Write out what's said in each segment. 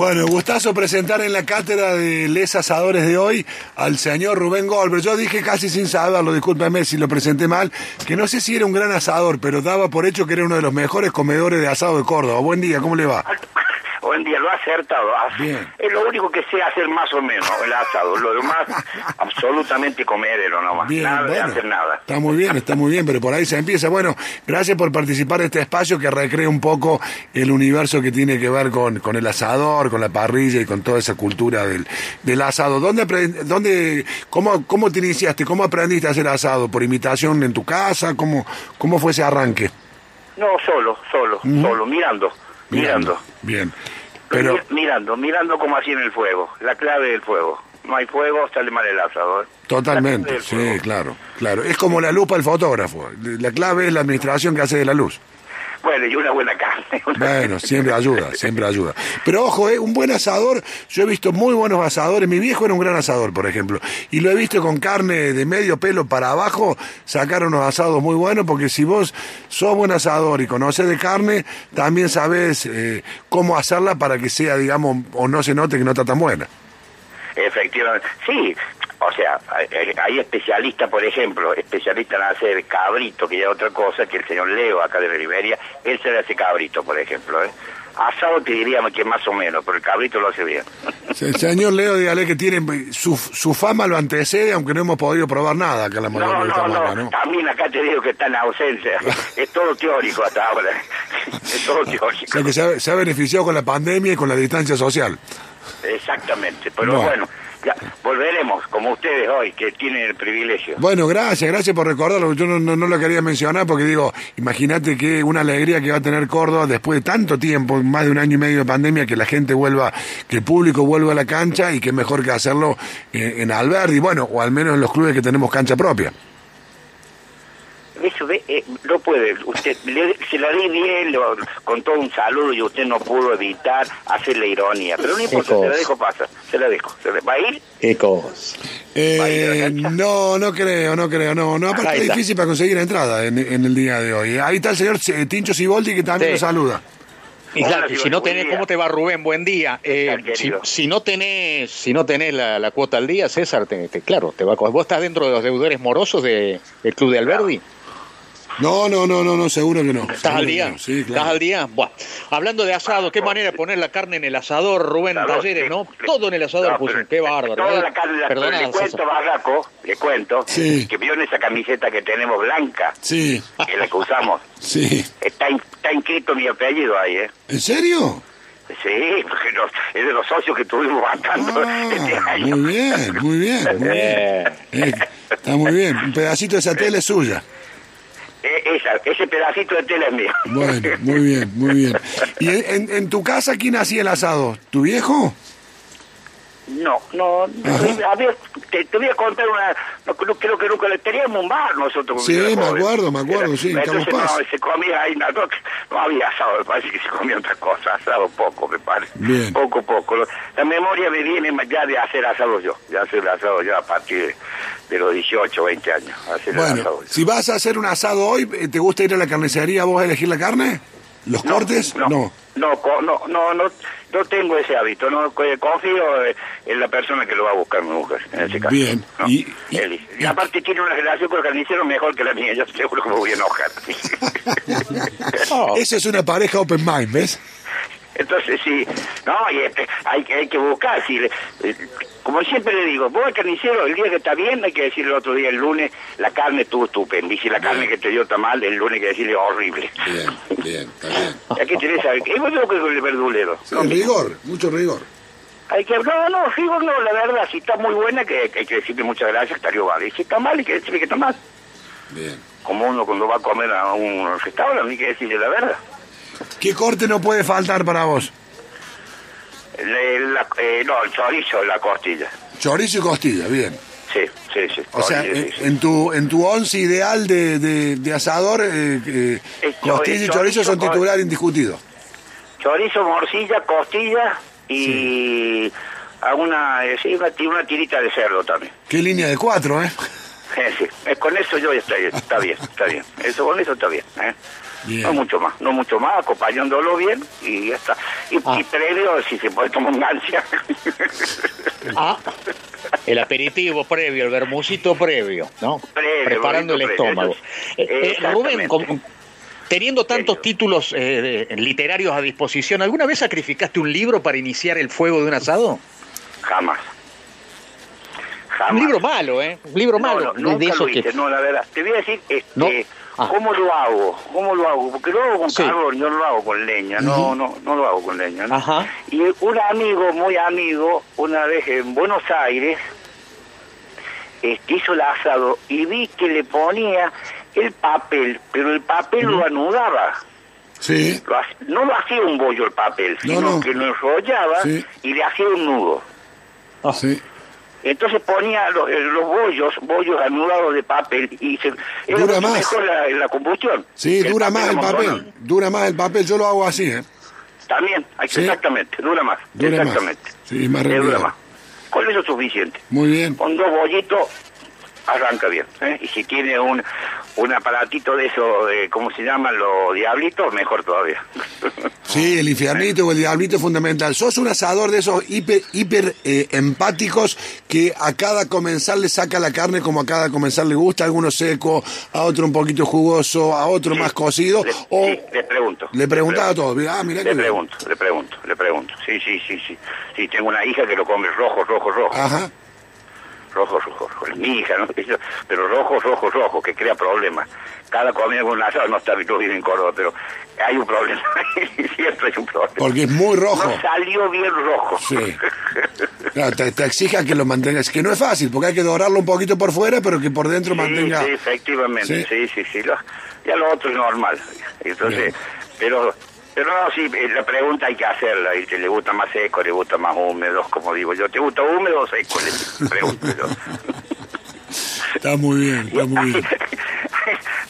Bueno, gustazo presentar en la cátedra de Les Asadores de hoy al señor Rubén Goldberg. Yo dije casi sin saberlo, discúlpeme si lo presenté mal, que no sé si era un gran asador, pero daba por hecho que era uno de los mejores comedores de asado de Córdoba. Buen día, ¿cómo le va? Buen día, lo ha acertado. Ah, Bien. Es lo único que sé hacer más o menos, el asado. Lo demás, absolutamente comedero nomás. Bien, nada de bueno. hacer nada. Está muy bien, está muy bien, pero por ahí se empieza. Bueno, gracias por participar de este espacio que recrea un poco el universo que tiene que ver con, con el asador, con la parrilla y con toda esa cultura del, del asado. ¿Dónde, dónde cómo, ¿Cómo te iniciaste? ¿Cómo aprendiste a hacer asado? ¿Por imitación en tu casa? ¿Cómo, cómo fue ese arranque? No, solo, solo, solo, mirando, mirando. Bien. Pero, Mi- Mirando, mirando como así en el fuego. La clave del fuego. No hay fuego, sale mal el asado. La totalmente, del sí, claro, claro. Es como la lupa el fotógrafo. La clave es la administración que hace de la luz. Bueno, y una buena carne. Bueno, siempre ayuda, siempre ayuda. Pero ojo, ¿eh? un buen asador, yo he visto muy buenos asadores, mi viejo era un gran asador, por ejemplo, y lo he visto con carne de medio pelo para abajo, sacar unos asados muy buenos, porque si vos sos buen asador y conoces de carne, también sabes eh, cómo hacerla para que sea, digamos, o no se note que no está tan buena. Efectivamente. Sí, o sea, hay, especialistas, por ejemplo, especialistas en hacer cabrito, que ya es otra cosa, que el señor Leo, acá de la Liberia, él se le hace cabrito, por ejemplo. ¿eh? Asado te diríamos que más o menos, pero el cabrito lo hace bien. El señor Leo, dígale que tiene su, su fama lo antecede, aunque no hemos podido probar nada acá en la No, no, no, ¿no? también acá te digo que está en ausencia. es todo teórico hasta ahora. es todo O teórico. sea que se ha, se ha beneficiado con la pandemia y con la distancia social. Exactamente, pero bueno, ya volveremos, como ustedes hoy, que tienen el privilegio. Bueno, gracias, gracias por recordarlo. Yo no, lo quería mencionar porque digo, imagínate que una alegría que va a tener Córdoba después de tanto tiempo, más de un año y medio de pandemia, que la gente vuelva, que el público vuelva a la cancha y que mejor que hacerlo en, en Alberdi, bueno, o al menos en los clubes que tenemos cancha propia. Eso ve, eh, no puede, usted le- se la di bien, lo- con todo un saludo y usted no pudo evitar hacer la ironía, pero no importa, se la dejo pasar, se la dejo. Se la- ¿Va a ir? Qué cosa. Eh, no, no creo, no creo, no, no, aparte es difícil para conseguir entrada en, en el día de hoy. Ahí está el señor eh, Tincho Siboldi que también Sí. lo saluda. Y claro, si no tenés. ¿cómo te va Rubén? Buen día. Eh, ¿Qué tal, si, si no tenés, si no tenés la, la cuota al día, César, te, te- claro, te va a ¿Vos estás dentro de los deudores morosos de- del Club de Alberdi? No, no, no, no, no, seguro que no. ¿Estás al día? no. Sí, ¿Estás claro. al día? Buah. Hablando de asado, qué manera de poner la carne en el asador, Rubén Asador, Talleres, sí. ¿no? Todo en el asador No, puso, qué bárbaro. Toda ¿eh? la carne, la- Perdona, le cuento. Barraco, le cuento, Sí. que vio en esa camiseta que tenemos blanca, Sí, que es la que usamos, sí. está, in- está inscrito mi apellido ahí, ¿eh? ¿En serio? Sí, porque es de los socios que tuvimos bastante este Ah, año. muy bien, muy bien. muy bien. Eh, Eh, está muy bien. Un pedacito de esa tela es suya. Esa- ese pedacito de tela es mío. Bueno, muy bien, muy bien. ¿Y en, en- en tu casa quién hacía el asado? ¿Tu viejo? No, no, Ajá. a ver, te, te voy a contar una, no, creo que nunca le teníamos un bar nosotros. Sí, me acuerdo, me acuerdo, sí, en Entonces Paz. no, se comía ahí, no, no, había asado, me parece que se comía otra cosa, asado poco, me parece. Bien. Poco, poco. La memoria me viene ya de hacer asado yo, de hacer asado yo a partir de, de los 18, 20 años, hacer Bueno, asado yo. si vas a hacer un asado hoy, eh, ¿te gusta ir a la carnicería vos a elegir la carne? ¿Los cortes? No, no. no, co- no, no, no, no tengo ese hábito, no co- confío eh, en la persona que lo va a buscar mi mujer, en ese caso. Bien, ¿no? y- y- Eli. Y, y- aparte tiene una relación con el carnicero mejor que la mía, yo seguro que me voy a enojar. oh, Esa es una pareja open mind, ¿ves? Entonces, sí, no, y este, hay, que- hay que buscar, si eh, como siempre le digo, vos al carnicero, el día que está bien, hay que decirle el otro día, el lunes, la carne estuvo estupenda, y si la carne que te dio está mal, el lunes hay que decirle horrible. Bien, bien, está bien. Y aquí tenés a, es lo que con el verdulero. Sí, rigor, mucho rigor. Hay que, no, no, digo, no, la verdad, si está muy buena, que, que hay que decirle muchas gracias, estaría vale. Y si está mal, hay que decirle que está mal. Bien. Como uno cuando va a comer a un restaurante, hay que decirle la verdad. ¿Qué corte no puede faltar para vos? Le- la- eh, no, el chorizo, la costilla. Chorizo y costilla, bien. Sí, sí, sí. O sea, eh, sí, sí. en tu en tu once ideal de, de, de asador, eh, eh, costilla y chorizo son titular indiscutido. Chorizo, morcilla, costilla y alguna, eh, sí, una, ti- una tirita de cerdo también. Qué línea de cuatro, ¿eh? Sí, eh, con eso yo ya estoy, está bien, está bien. Eso con eso está bien. ¿eh? Bien. No mucho más, no mucho más, acompañándolo bien y ya está. Y, Ah. y previo, si se puede tomar un gancia. Ah, el aperitivo previo, el bermucito previo, ¿no? Previo, Preparando el estómago. Eh, eh, Rubén, teniendo tantos títulos eh, literarios a disposición, ¿alguna vez sacrificaste un libro para iniciar el fuego de un asado? Jamás. Jamás. Un libro malo, ¿eh? Un libro No, malo. no, de- nunca de lo esos que- no, la verdad. Te voy a decir este, ¿No? Ah. cómo lo hago, cómo lo hago, porque lo hago con Sí. carbón, yo no lo hago con leña, no, no, no lo hago con leña. ¿no? Ajá. Y un amigo, muy amigo, una vez en Buenos Aires, este, hizo el asado y vi que le ponía el papel, pero el papel lo anudaba. Sí. Lo no lo hacía un bollo el papel, No, sino no. que lo enrollaba Sí. y le hacía un nudo. Ah. Sí. Entonces ponía los, eh, los bollos, bollos anudados de papel y se Dura más. mejor la, la combustión. Sí, dura más el papel. Dura más el papel. Yo lo hago así, ¿eh? También, Sí. exactamente, dura más. Dura más. exactamente. Sí, más Eh, dura más. Con eso es suficiente. Muy bien. Con dos bollitos arranca bien. ¿eh? Y si tiene un, un aparatito de eso, de, ¿cómo se llaman los diablitos? Mejor todavía. Sí, el infiernito o el diablito es fundamental. Sos un asador de esos hiper, hiper eh, empáticos que a cada comensal le saca la carne como a cada comensal le gusta, a alguno seco, a otro un poquito jugoso, a otro más cocido. Le, o sí, le pregunto. le preguntaba a todos. Ah, mirá Le que pregunto, le pregunto, le pregunto. Sí, sí, sí, sí. Sí, tengo una hija que lo come rojo, rojo, rojo. Ajá. Rojo, rojo, rojo. Es mi hija, ¿no? Pero rojo, rojo, rojo, que crea problemas. Cada comida con un asado no está no vive en Córdoba, pero hay un problema. Siempre hay un problema. Porque es muy rojo. No salió bien rojo. Sí. Claro, te, te exija que lo mantengas, que no es fácil, porque hay que dorarlo un poquito por fuera, pero que por dentro Sí, mantenga. sí, efectivamente, Sí. sí, sí, sí. Lo- ya lo otro es normal. Entonces, Bien. pero pero no, sí, eh, la pregunta hay que hacerla. Y si le gusta más seco, le gusta más húmedo, como digo yo. ¿Te gusta húmedo o seco? Le pregunto yo. Está muy bien, está muy bien.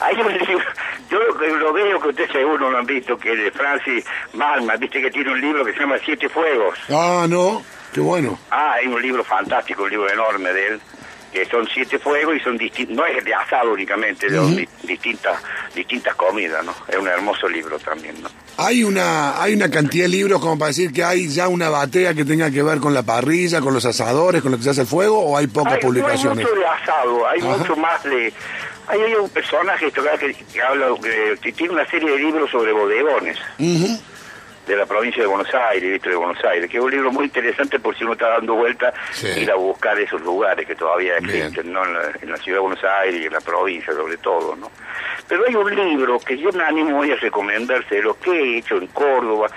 Hay un libro, yo lo, lo veo que ustedes seguro lo han visto, que de Francis Malma, viste que tiene un libro que se llama Siete Fuegos. Ah, no, qué bueno. Ah, hay un libro fantástico, un libro enorme de él, que son siete fuegos y son distintos, no es de asado únicamente, de di- distintas distintas comidas, ¿no? Es un hermoso libro también, ¿no? Hay una, hay una cantidad de libros como para decir que hay ya una batea que tenga que ver con la parrilla, con los asadores, con lo que se hace el fuego, o hay pocas Hay, no publicaciones. hay mucho de asado, hay Ajá. mucho más de... Hay, hay un personaje que, que, que habla, que, tiene una serie de libros sobre bodegones. De la provincia de Buenos Aires, de Buenos Aires, que es un libro muy interesante por si uno está dando vuelta, Sí. ir a buscar esos lugares que todavía existen, ¿no? En la, en la ciudad de Buenos Aires y en la provincia sobre todo, ¿no? Pero hay un libro que yo me animo hoy a recomendárselo, que he hecho en Córdoba,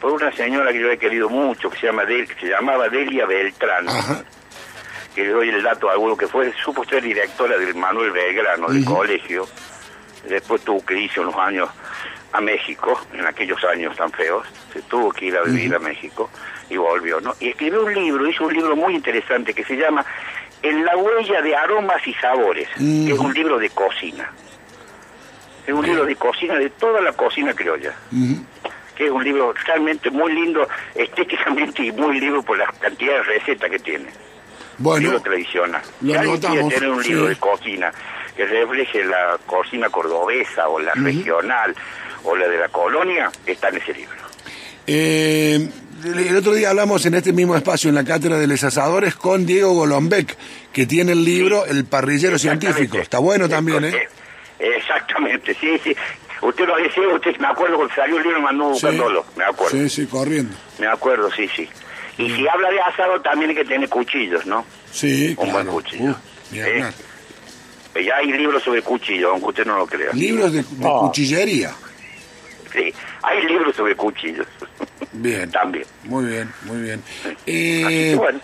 por una señora que yo he querido mucho, que se llama Del- que se llamaba Delia Beltrán, Ajá. que le doy el dato a alguno que fue, supo ser directora del Manuel Belgrano, del colegio, después tuvo que irse unos años a México, en aquellos años tan feos, se tuvo que ir a vivir a México y volvió, ¿no? Y escribió un libro, hizo un libro muy interesante que se llama En la huella de aromas y sabores, que es un libro de cocina. Es un libro de cocina, de toda la cocina criolla. Que es un libro realmente muy lindo, estéticamente y muy lindo por la cantidad de recetas que tiene Bueno, libro tradicional. lo anotamos, tener un libro sí. de cocina que refleje la cocina cordobesa o la regional o la de la colonia, está en ese libro. eh, el otro día hablamos en este mismo espacio, en la Cátedra de los Asadores, con Diego Golombek, que tiene el libro El Parrillero. Científico. Está bueno también, ¿eh? Eh, Exactamente, sí, sí. Usted lo decía, usted me acuerdo cuando salió el libro mandó buscándolo, me acuerdo. Sí, sí, corriendo. Me acuerdo, sí, sí. Y si habla de asado también hay que tener cuchillos, ¿no? Sí, Un buen claro. cuchillo. Uh, Sí. hablar. Eh, Ya hay libros sobre cuchillos, aunque usted no lo crea. Libros de, de Ah. cuchillería. Sí, hay libros sobre cuchillos. Bien. También. Muy bien, muy bien. Así Eh, que bueno.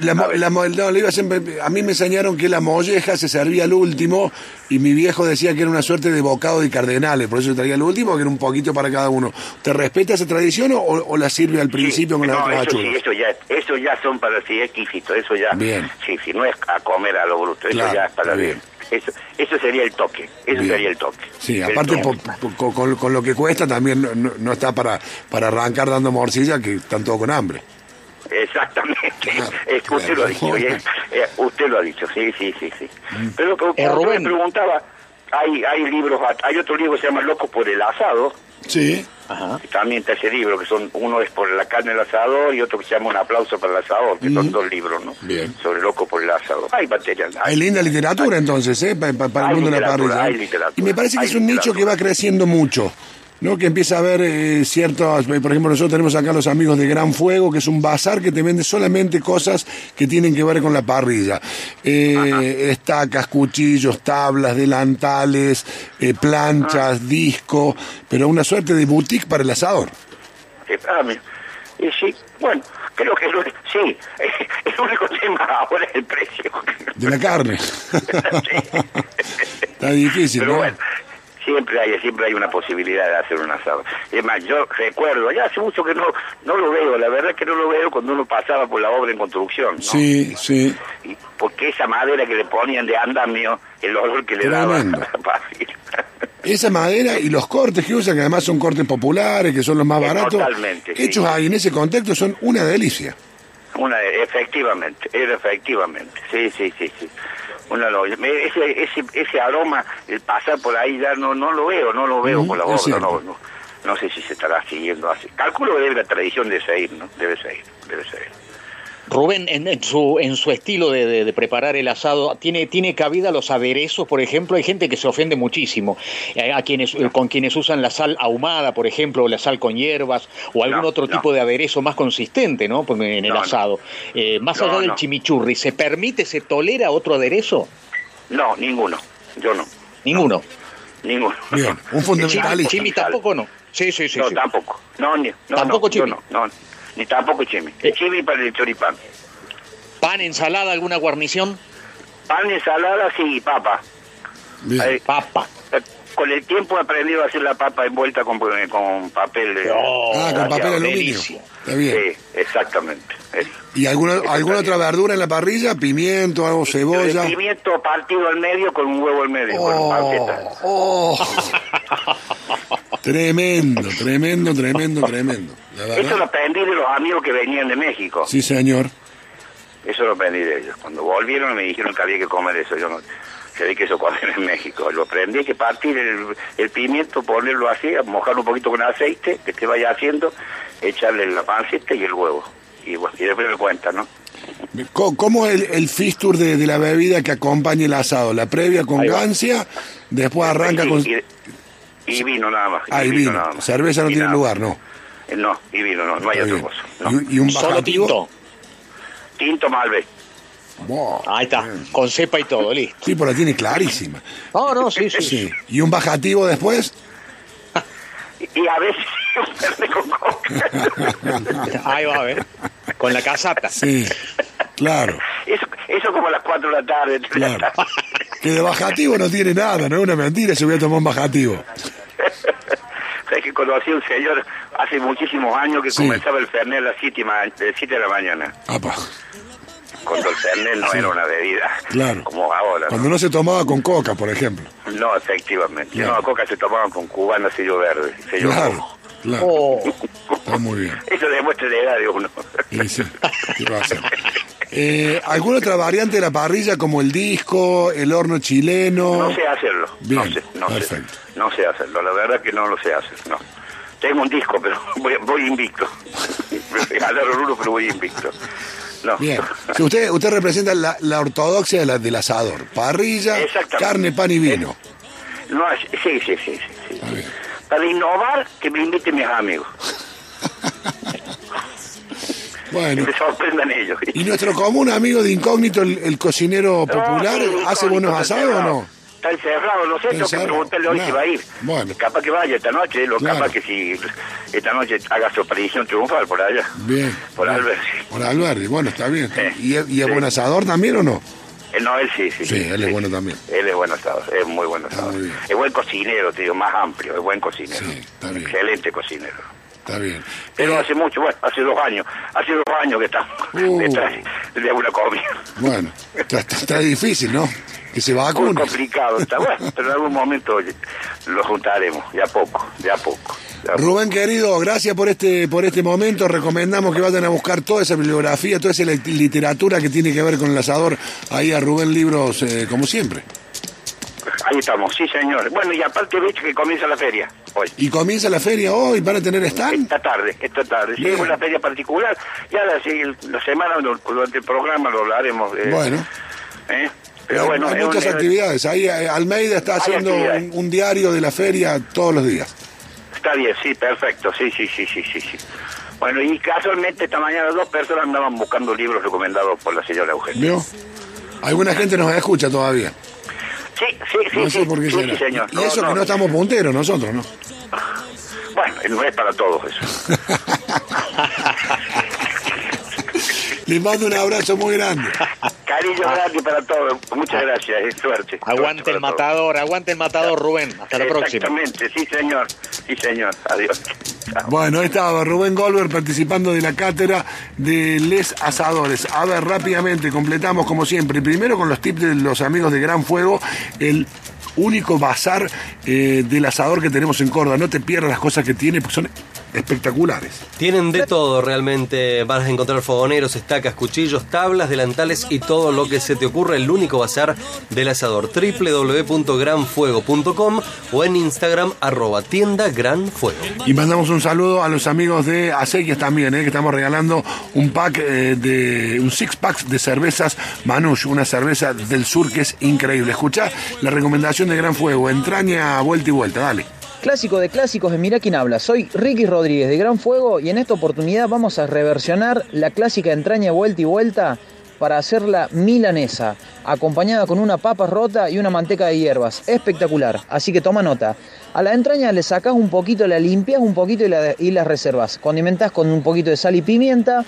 La, la no, le iba hacer- a mí me enseñaron que la molleja se servía al último y mi viejo decía que era una suerte de bocado de cardenales, por eso traía al último, que era un poquito para cada uno. ¿Te respeta esa tradición o, o la sirve al principio Sí, con las no, otras eso sí, eso ya, eso ya son para es exquisito, eso ya. Bien. Sí, sí, no es a comer a lo bruto, eso Claro, ya es para bien. Eso, eso sería el toque, eso Bien. sería el toque. Sí, El aparte toque. po- po- con, lo que cuesta también no, no- no está para, para arrancar dando morcilla que están todos con hambre. Exactamente, Claro, es que usted lo ha dicho, eh, usted lo ha dicho, sí, sí, sí, sí. Mm. Pero como Eh, Rubén. me preguntaba, hay, hay libros, hay otro libro que se llama Loco por el asado, Sí. Ajá. que también está ese libro, que son uno es por la carne del asador y otro que se llama Un aplauso para el asador, que son dos libros, ¿no? Bien. Sobre Loco por el asador. Hay material. Hay linda literatura entonces, ¿eh? Pa- pa- para el mundo de la parrilla. hay literatura, y me parece que es un nicho que va creciendo mucho. ¿No? Que empieza a haber eh, ciertos, por ejemplo, nosotros tenemos acá los amigos de Gran Fuego, que es un bazar que te vende solamente cosas que tienen que ver con la parrilla. Eh, estacas, cuchillos, tablas, delantales, eh, planchas, disco, pero una suerte de boutique para el asador. Eh, ah. Y sí, bueno, creo que lo, sí, el único tema ahora es el precio. De la carne. Está difícil, Pero ¿no? bueno, siempre hay, siempre hay una posibilidad de hacer un asado. Es más, yo recuerdo, ya hace mucho que no, no lo veo, la verdad es que no lo veo cuando uno pasaba por la obra en construcción, ¿no? Sí, sí. Y porque esa madera que le ponían de andamio, el olor que le daba Tremendo. fácil. Esa madera y los cortes que usan, que además son cortes populares, que son los más Eh, baratos, totalmente, sí. hechos ahí en ese contexto son una delicia. Una, efectivamente, efectivamente, sí, sí, sí, sí. Una ese, ese, ese aroma, el pasar por ahí ya no, no lo veo, no lo veo con la cierto. no, no, no sé si se estará siguiendo así. Calculo que debe la tradición de seguir, ¿no? Debe seguir, debe seguir. Rubén, en, en su, en su estilo de, de- de preparar el asado, ¿tiene, ¿tiene cabida los aderezos, por ejemplo? Hay gente que se ofende muchísimo, eh, a quienes, eh, con quienes usan la sal ahumada, por ejemplo, o la sal con hierbas, o algún No, otro no. tipo de aderezo más consistente, ¿no? Pues, En el No, no. asado. Eh, más No, allá del no. chimichurri, ¿se permite, se tolera otro aderezo? No, ninguno, yo no, Ninguno. ninguno. Bien, un fundamentalista. chimi tampoco no. Sí, sí, sí. no, sí. tampoco. No, ni, no, Tampoco no, yo chimi. No, no, ni tampoco chimi. Eh. Chimi para el choripán. ¿Pan, ensalada, alguna guarnición? Pan, ensalada, sí, papa. Bien. Papa. eh, Con el tiempo he aprendido a hacer la papa envuelta con, con papel. eh, Oh, ah, con papel aluminio. Está bien. Sí, exactamente. eso. ¿Y alguna, alguna otra verdura en la parrilla? ¿Pimiento, algo, cebolla? El pimiento partido al medio con un huevo al medio. Oh, oh. tremendo, tremendo, tremendo, tremendo. Eso lo aprendí de los amigos que venían de México. Sí, señor. Eso lo aprendí de ellos. Cuando volvieron me dijeron que había que comer eso. Yo no sé que eso comer en México. Lo aprendí que partir el, el pimiento, ponerlo así, mojarlo un poquito con aceite, que se vaya haciendo, echarle la panceta y el huevo. Y, bueno, y después me cuenta, ¿no? ¿Cómo es el, el fistur de, de la bebida que acompaña el asado? La previa con gancia, después arranca con... y, y vino nada más. Ah, y vino. nada más. Cerveza no tiene nada lugar. ¿no? Eh, No, y vino, no, no hay otra cosa. no. Y, un Solo bajativo. tinto. Tinto Malbec. Buah, Ahí está, con cepa y todo, listo. Sí, pero la tiene clarísima. No, no, sí, sí. Sí. ¿Y un bajativo después? Y, a veces un verde con coca. Ahí va a ver. Con la casata. Sí, claro, Eso, eso como a las 4 de la tarde. la claro. tarde. Que de bajativo no tiene nada, no es una mentira, se voy a tomar un bajativo. Conocí a un señor hace muchísimos años que Sí. comenzaba el Fernet a las 7 de la mañana. Apa, Cuando el Fernet no Sí. era una bebida claro. como ahora. Cuando ¿no? no se tomaba con coca, por ejemplo. No, efectivamente. Claro. No, coca se tomaban con cubana, sello verde, sello Claro, rojo. claro. Oh, Está muy bien. Eso demuestra la edad de uno. Y sí, ¿qué va a hacer? Eh, ¿Alguna otra variante de la parrilla como el disco, el horno chileno? No sé hacerlo. no Bien, sé, no perfecto. sé. No sé hacerlo. La verdad que no lo sé hacer. No. Tengo un disco, pero voy, voy invicto. Me regalaron uno, pero voy invicto. No. Bien. Si usted, usted representa la, la ortodoxia de la- del asador. Parrilla, carne, pan y vino. No, sí, sí, sí, sí, sí. Para innovar, que me inviten mis amigos. Que Bueno. me sorprendan ellos. ¿Y nuestro común amigo de incógnito, el, el cocinero popular, No, hace buenos asados o no? está encerrado, no sé, tengo que preguntarle hoy si va a ir. Bueno. Capaz que vaya esta noche, lo Claro. capaz que si esta noche haga su aparición triunfal por allá. Bien. Por bien. Alberti. Por Alberti, bueno, está bien. Sí. ¿Y, es- y es Sí. buen asador también o no? Él no, él sí, sí. Sí, él es bueno también. Él es buen asador, es muy buen asador. es buen cocinero, te digo, más amplio, es buen cocinero. Sí, está bien. Excelente cocinero. Está bien. Pero Eh, hace mucho, bueno, hace dos años, hace dos años que estamos Uh. detrás de una comida. bueno, está, está- está difícil, ¿no? Que se Muy vacune. complicado está, bueno, pero en algún momento lo juntaremos, de a poco, de a poco. Rubén querido, gracias por este por este momento. Recomendamos que vayan a buscar toda esa bibliografía, toda esa li- literatura que tiene que ver con el asador ahí a Rubén Libros, eh, como siempre. Ahí estamos, sí señor. Bueno, y aparte viste que comienza la feria hoy. Y comienza la feria hoy, ¿van a tener stand? Esta tarde, esta tarde. Sí, es una feria particular. Ya la, sí, la semana, dur- durante el programa lo hablaremos. eh, Bueno, ¿eh? Pero bueno, hay muchas un- actividades. Ahí eh, Almeida está Hay haciendo un diario de la feria todos los días. Está bien, sí, perfecto, sí, sí, sí, sí, sí, sí. Bueno, y casualmente esta mañana dos personas andaban buscando libros recomendados por la señora Eugenia. ¿Vio? Alguna gente nos escucha todavía. Sí, sí, sí, No sé sí, por qué sí, será. sí, señor. Y eso que no estamos punteros nosotros, ¿no? Bueno, no es para todos eso. Les mando un abrazo muy grande. Cariño grande para todos. Muchas gracias, eh, suerte. Aguante Suerte el todos. matador, aguante el matador, Rubén. Hasta la próxima. Exactamente, sí, señor. Sí, señor. Adiós. Chao. Bueno, ahí estaba Rubén Goldberg participando de la cátedra de Les Asadores. A ver, rápidamente, completamos como siempre. Primero con los tips de los amigos de Gran Fuego, el único bazar eh, del asador que tenemos en Córdoba. No te pierdas las cosas que tiene, porque son espectaculares. Tienen de todo realmente. Vas a encontrar fogoneros, estacas, cuchillos, tablas, delantales y todo lo que se te ocurra. El único bazar del asador. www.granfuego.com o en Instagram arroba tienda Gran Fuego. Y mandamos un saludo a los amigos de Acequias también, eh, que estamos regalando un pack eh, de un six pack de cervezas Manush, una cerveza del sur que es increíble. Escucha la recomendación de Gran Fuego, entraña vuelta y vuelta, dale. Clásico de clásicos de Mirá quién habla. Soy Ricky Rodríguez de Gran Fuego y en esta oportunidad vamos a reversionar la clásica entraña vuelta y vuelta para hacerla milanesa, acompañada con una papa rota y una manteca de hierbas. Espectacular, así que toma nota. A la entraña le sacás un poquito, la limpias un poquito y la, y la reservas. Condimentás con un poquito de sal y pimienta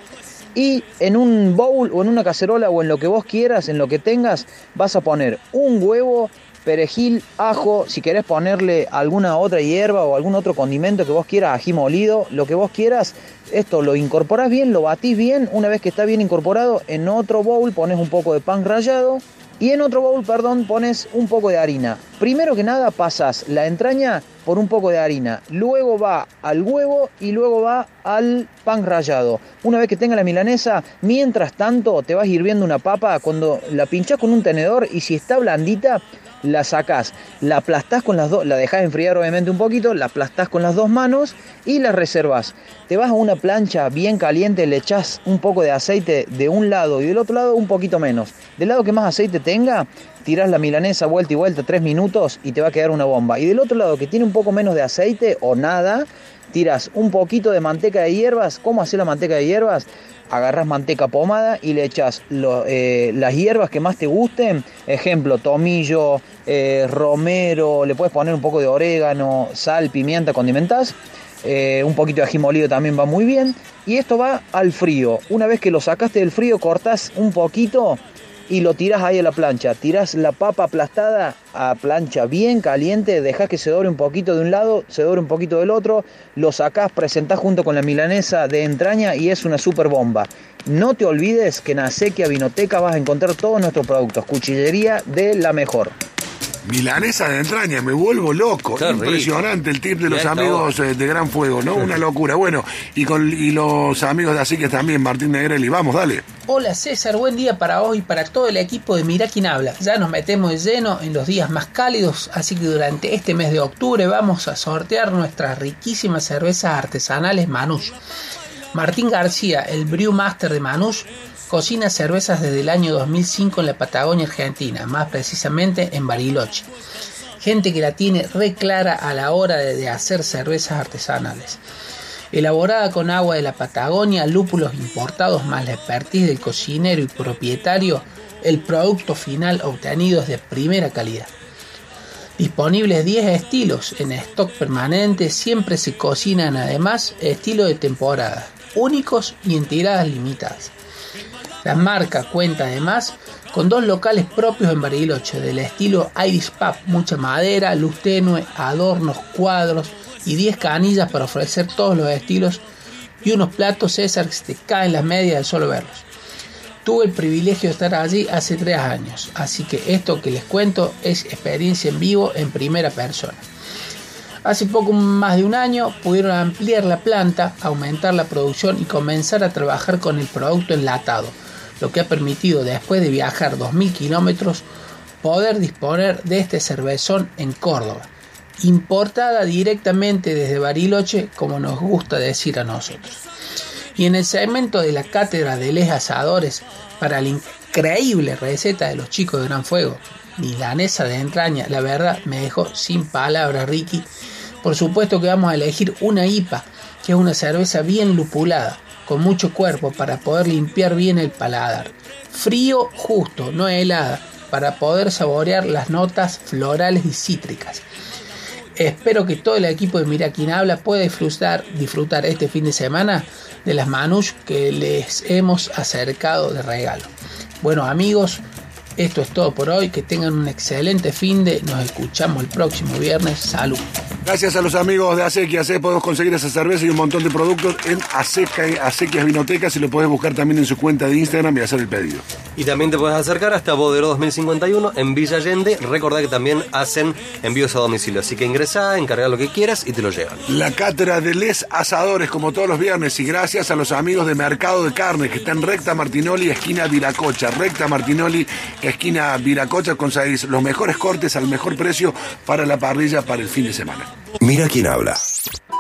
y en un bowl o en una cacerola o en lo que vos quieras, en lo que tengas, vas a poner un huevo, perejil, ajo, si querés ponerle alguna otra hierba o algún otro condimento que vos quieras, ají molido, lo que vos quieras, esto lo incorporás bien, lo batís bien, una vez que está bien incorporado, en otro bowl pones un poco de pan rallado y en otro bowl, perdón, pones un poco de harina. Primero que nada pasas la entraña por un poco de harina, luego va al huevo y luego va al pan rallado. Una vez que tenga la milanesa, mientras tanto te vas hirviendo una papa, cuando la pinchás con un tenedor y si está blandita, la sacás, la aplastás con las dos, la dejás enfriar obviamente un poquito, la aplastás con las dos manos y la reservas. Te vas a una plancha bien caliente, le echás un poco de aceite de un lado y del otro lado un poquito menos. Del lado que más aceite tenga, tirás la milanesa vuelta y vuelta tres minutos y te va a quedar una bomba. Y del otro lado que tiene un poco menos de aceite o nada, tiras un poquito de manteca de hierbas. ¿Cómo hacer la manteca de hierbas? Agarras manteca pomada y le echas eh, las hierbas que más te gusten. Ejemplo, tomillo, eh, romero, le puedes poner un poco de orégano, sal, pimienta, condimentás. Eh, un poquito de ají molido también va muy bien. Y esto va al frío. Una vez que lo sacaste del frío, cortás un poquito y lo tiras ahí a la plancha. Tirás la papa aplastada a plancha bien caliente, dejás que se dore un poquito de un lado, se dore un poquito del otro, lo sacás, presentás junto con la milanesa de entraña y es una super bomba. No te olvides que en Acequia Vinoteca vas a encontrar todos nuestros productos, cuchillería de la mejor. Milanesa de entraña, me vuelvo loco. Rico. Impresionante el tip de los amigos eh, de Gran Fuego, ¿no? Una locura. Bueno, y con y los amigos de Asiques también, Martín Negrelli. Vamos, dale. Hola César, buen día para vos y para todo el equipo de Mirá quién habla. Ya nos metemos de lleno en los días más cálidos, así que durante este mes de octubre vamos a sortear nuestras riquísimas cervezas artesanales Manush. Martín García, el Brewmaster de Manush, cocina cervezas desde el año 2005 en la Patagonia Argentina, más precisamente en Bariloche. Gente que la tiene re clara a la hora de hacer cervezas artesanales. Elaborada con agua de la Patagonia, lúpulos importados más la expertise del cocinero y propietario, el producto final obtenido es de primera calidad. Disponibles 10 estilos en stock permanente, siempre se cocinan además estilo de temporada, únicos y en tiradas limitadas. La marca cuenta además con dos locales propios en Bariloche, del estilo Iris Pub, mucha madera, luz tenue, adornos, cuadros y 10 canillas para ofrecer todos los estilos y unos platos César que se te caen las medias de solo verlos. Tuve el privilegio de estar allí hace tres años, así que esto que les cuento es experiencia en vivo en primera persona. Hace poco más de un año pudieron ampliar la planta, aumentar la producción y comenzar a trabajar con el producto enlatado, lo que ha permitido después de viajar 2.000 kilómetros poder disponer de este cervezón en Córdoba, importada directamente desde Bariloche como nos gusta decir a nosotros. Y en el segmento de la cátedra de les asadores para la increíble receta de los chicos de Gran Fuego, milanesa de entraña, la verdad me dejó sin palabras Ricky. Por supuesto que vamos a elegir una IPA, que es una cerveza bien lupulada, con mucho cuerpo para poder limpiar bien el paladar. Frío justo, no helada, para poder saborear las notas florales y cítricas. Espero que todo el equipo de Mira Quien Habla pueda disfrutar, disfrutar este fin de semana de las manush que les hemos acercado de regalo. Bueno amigos, esto es todo por hoy. Que tengan un excelente fin de. Nos escuchamos el próximo viernes. Salud. Gracias a los amigos de Acequias, ¿eh? podemos conseguir esa cerveza y un montón de productos en Aceca, Acequias Vinotecas y lo puedes buscar también en su cuenta de Instagram y hacer el pedido. Y también te puedes acercar hasta Bodero 2051 en Villa Allende. Recordá que también hacen envíos a domicilio. Así que ingresá, encarga lo que quieras y te lo llevan. La cátedra de Les Asadores, como todos los viernes, y gracias a los amigos de Mercado de Carne, que está en Recta Martinoli, esquina Viracocha. Recta Martinoli, esquina Viracocha, conseguís los mejores cortes al mejor precio para la parrilla para el fin de semana. Mira quién habla.